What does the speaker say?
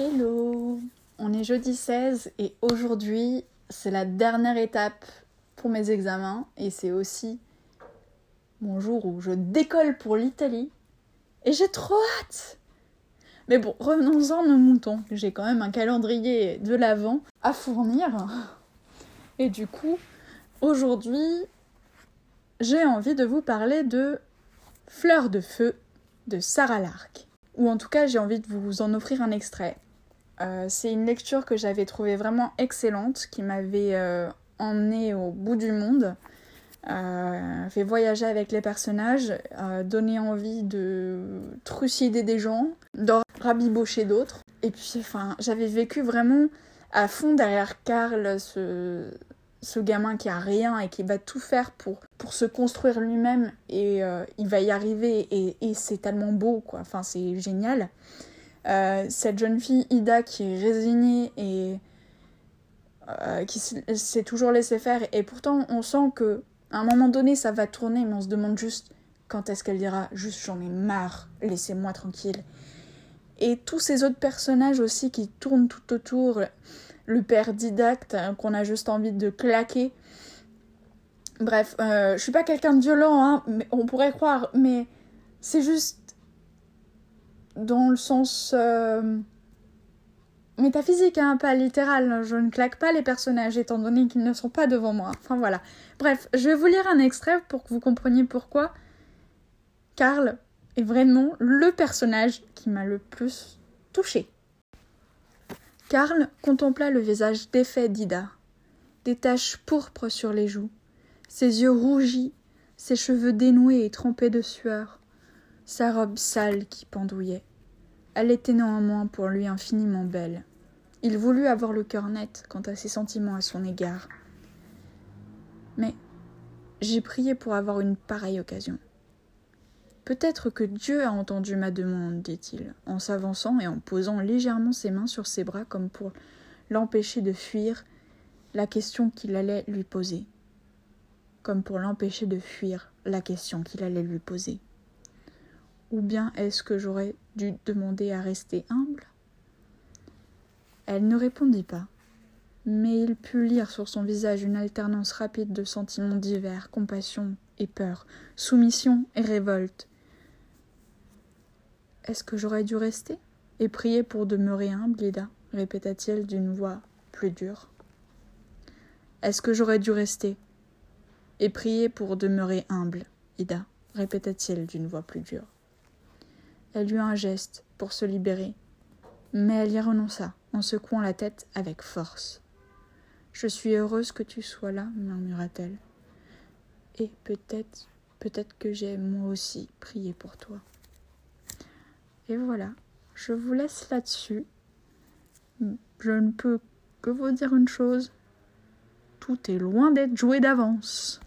Hello On est jeudi 16 et aujourd'hui c'est la dernière étape pour mes examens et c'est aussi mon jour où je décolle pour l'Italie et j'ai trop hâte Mais bon, revenons-en nos moutons. J'ai quand même un calendrier de l'avant à fournir et du coup aujourd'hui j'ai envie de vous parler de Fleur de feu de Sarah Lark. Ou en tout cas j'ai envie de vous en offrir un extrait. Euh, c'est une lecture que j'avais trouvée vraiment excellente, qui m'avait euh, emmenée au bout du monde, euh, fait voyager avec les personnages, donné envie de trucider des gens, de rabibocher d'autres. Et puis, enfin, j'avais vécu vraiment à fond derrière Karl, ce, ce gamin qui a rien et qui va tout faire pour, pour se construire lui-même et il va y arriver et, et c'est tellement beau, quoi. Enfin, c'est génial. Euh, cette jeune fille, Ida, qui est résignée et euh, qui s'est toujours laissée faire. Et pourtant, on sent que à un moment donné, ça va tourner, mais on se demande juste quand est-ce qu'elle dira juste j'en ai marre, laissez-moi tranquille. Et tous ces autres personnages aussi qui tournent tout autour, le père didacte hein, qu'on a juste envie de claquer. Bref, euh, je suis pas quelqu'un de violent, hein, mais on pourrait croire, mais c'est juste dans le sens euh, métaphysique, hein, pas littéral. Je ne claque pas les personnages étant donné qu'ils ne sont pas devant moi. Enfin voilà. Bref, je vais vous lire un extrait pour que vous compreniez pourquoi Karl est vraiment le personnage qui m'a le plus touché. Karl contempla le visage défait d'Ida, des taches pourpres sur les joues, ses yeux rougis, ses cheveux dénoués et trempés de sueur, sa robe sale qui pendouillait. Elle était néanmoins pour lui infiniment belle. Il voulut avoir le cœur net quant à ses sentiments à son égard. Mais j'ai prié pour avoir une pareille occasion. Peut-être que Dieu a entendu ma demande, dit-il, en s'avançant et en posant légèrement ses mains sur ses bras comme pour l'empêcher de fuir la question qu'il allait lui poser. Comme pour l'empêcher de fuir la question qu'il allait lui poser. Ou bien est-ce que j'aurais dû demander à rester humble? Elle ne répondit pas, mais il put lire sur son visage une alternance rapide de sentiments divers, compassion et peur, soumission et révolte. Est-ce que j'aurais dû rester et prier pour demeurer humble, Ida? répéta-t-il d'une voix plus dure. Est-ce que j'aurais dû rester et prier pour demeurer humble, Ida? répéta-t-il d'une voix plus dure. Elle eut un geste pour se libérer, mais elle y renonça en secouant la tête avec force. Je suis heureuse que tu sois là, murmura-t-elle. Et peut-être, peut-être que j'ai moi aussi prié pour toi. Et voilà, je vous laisse là-dessus. Je ne peux que vous dire une chose. Tout est loin d'être joué d'avance.